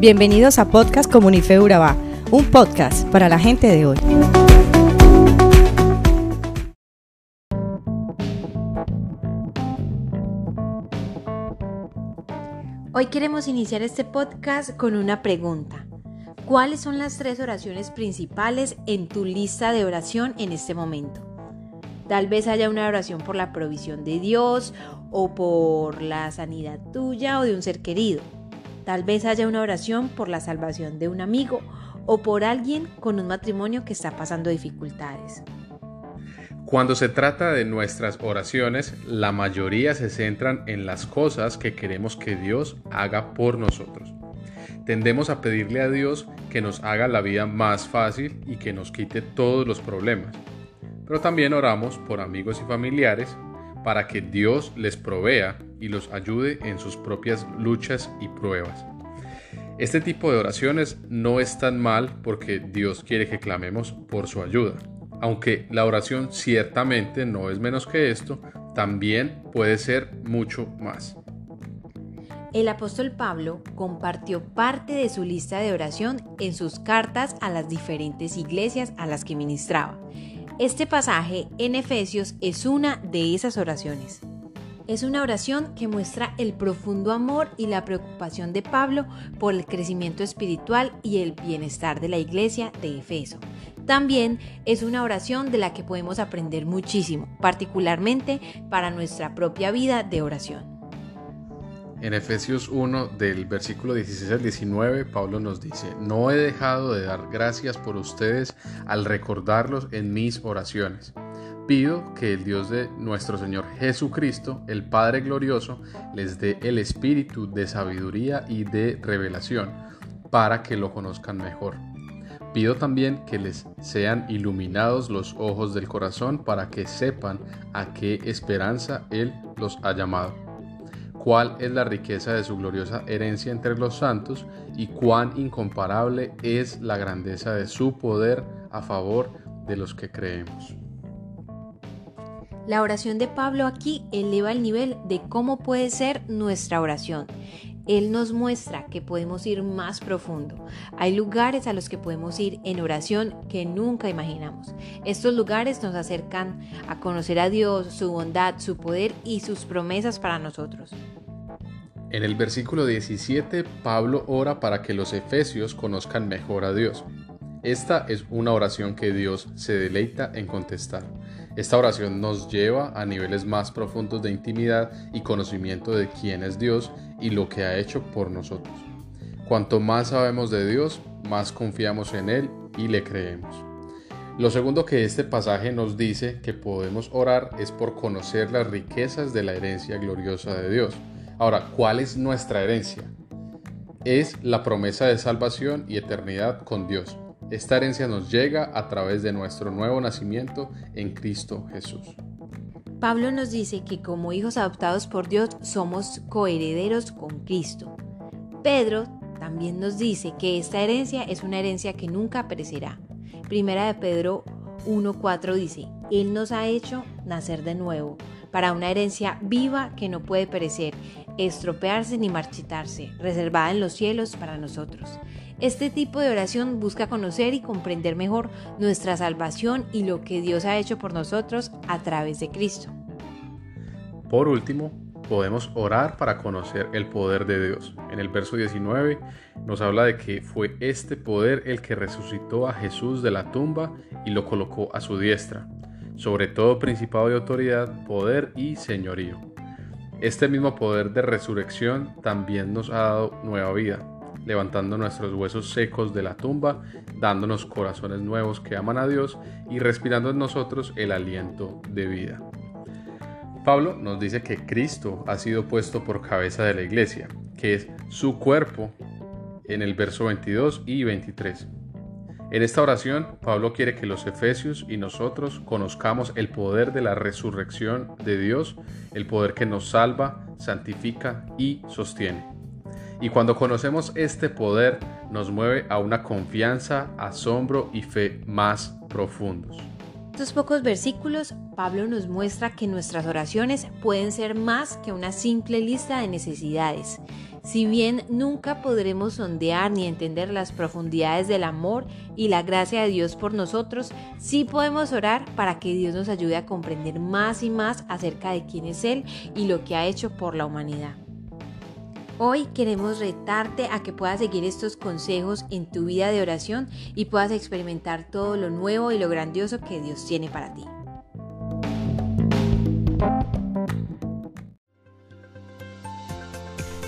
Bienvenidos a Podcast Comunife Urabá, un podcast para la gente de hoy. Hoy queremos iniciar este podcast con una pregunta. ¿Cuáles son las tres oraciones principales en tu lista de oración en este momento? Tal vez haya una oración por la provisión de Dios o por la sanidad tuya o de un ser querido. Tal vez haya una oración por la salvación de un amigo o por alguien con un matrimonio que está pasando dificultades. Cuando se trata de nuestras oraciones, la mayoría se centran en las cosas que queremos que Dios haga por nosotros. Tendemos a pedirle a Dios que nos haga la vida más fácil y que nos quite todos los problemas. Pero también oramos por amigos y familiares para que Dios les provea y los ayude en sus propias luchas y pruebas. Este tipo de oraciones no es tan mal porque Dios quiere que clamemos por su ayuda. Aunque la oración ciertamente no es menos que esto, también puede ser mucho más. El apóstol Pablo compartió parte de su lista de oración en sus cartas a las diferentes iglesias a las que ministraba. Este pasaje en Efesios es una de esas oraciones. Es una oración que muestra el profundo amor y la preocupación de Pablo por el crecimiento espiritual y el bienestar de la iglesia de Efeso. También es una oración de la que podemos aprender muchísimo, particularmente para nuestra propia vida de oración. En Efesios 1 del versículo 16 al 19, Pablo nos dice, no he dejado de dar gracias por ustedes al recordarlos en mis oraciones pido que el Dios de nuestro Señor Jesucristo, el Padre Glorioso, les dé el espíritu de sabiduría y de revelación para que lo conozcan mejor. Pido también que les sean iluminados los ojos del corazón para que sepan a qué esperanza Él los ha llamado, cuál es la riqueza de su gloriosa herencia entre los santos y cuán incomparable es la grandeza de su poder a favor de los que creemos. La oración de Pablo aquí eleva el nivel de cómo puede ser nuestra oración. Él nos muestra que podemos ir más profundo. Hay lugares a los que podemos ir en oración que nunca imaginamos. Estos lugares nos acercan a conocer a Dios, su bondad, su poder y sus promesas para nosotros. En el versículo 17, Pablo ora para que los efesios conozcan mejor a Dios. Esta es una oración que Dios se deleita en contestar. Esta oración nos lleva a niveles más profundos de intimidad y conocimiento de quién es Dios y lo que ha hecho por nosotros. Cuanto más sabemos de Dios, más confiamos en Él y le creemos. Lo segundo que este pasaje nos dice que podemos orar es por conocer las riquezas de la herencia gloriosa de Dios. Ahora, ¿cuál es nuestra herencia? Es la promesa de salvación y eternidad con Dios. Esta herencia nos llega a través de nuestro nuevo nacimiento en Cristo Jesús. Pablo nos dice que como hijos adoptados por Dios somos coherederos con Cristo. Pedro también nos dice que esta herencia es una herencia que nunca perecerá. Primera de Pedro 1.4 dice, Él nos ha hecho nacer de nuevo para una herencia viva que no puede perecer, estropearse ni marchitarse, reservada en los cielos para nosotros. Este tipo de oración busca conocer y comprender mejor nuestra salvación y lo que Dios ha hecho por nosotros a través de Cristo. Por último, podemos orar para conocer el poder de Dios. En el verso 19 nos habla de que fue este poder el que resucitó a Jesús de la tumba y lo colocó a su diestra, sobre todo principado de autoridad, poder y señorío. Este mismo poder de resurrección también nos ha dado nueva vida levantando nuestros huesos secos de la tumba, dándonos corazones nuevos que aman a Dios y respirando en nosotros el aliento de vida. Pablo nos dice que Cristo ha sido puesto por cabeza de la iglesia, que es su cuerpo en el verso 22 y 23. En esta oración, Pablo quiere que los efesios y nosotros conozcamos el poder de la resurrección de Dios, el poder que nos salva, santifica y sostiene. Y cuando conocemos este poder, nos mueve a una confianza, asombro y fe más profundos. Estos pocos versículos, Pablo nos muestra que nuestras oraciones pueden ser más que una simple lista de necesidades. Si bien nunca podremos sondear ni entender las profundidades del amor y la gracia de Dios por nosotros, sí podemos orar para que Dios nos ayude a comprender más y más acerca de quién es Él y lo que ha hecho por la humanidad. Hoy queremos retarte a que puedas seguir estos consejos en tu vida de oración y puedas experimentar todo lo nuevo y lo grandioso que Dios tiene para ti.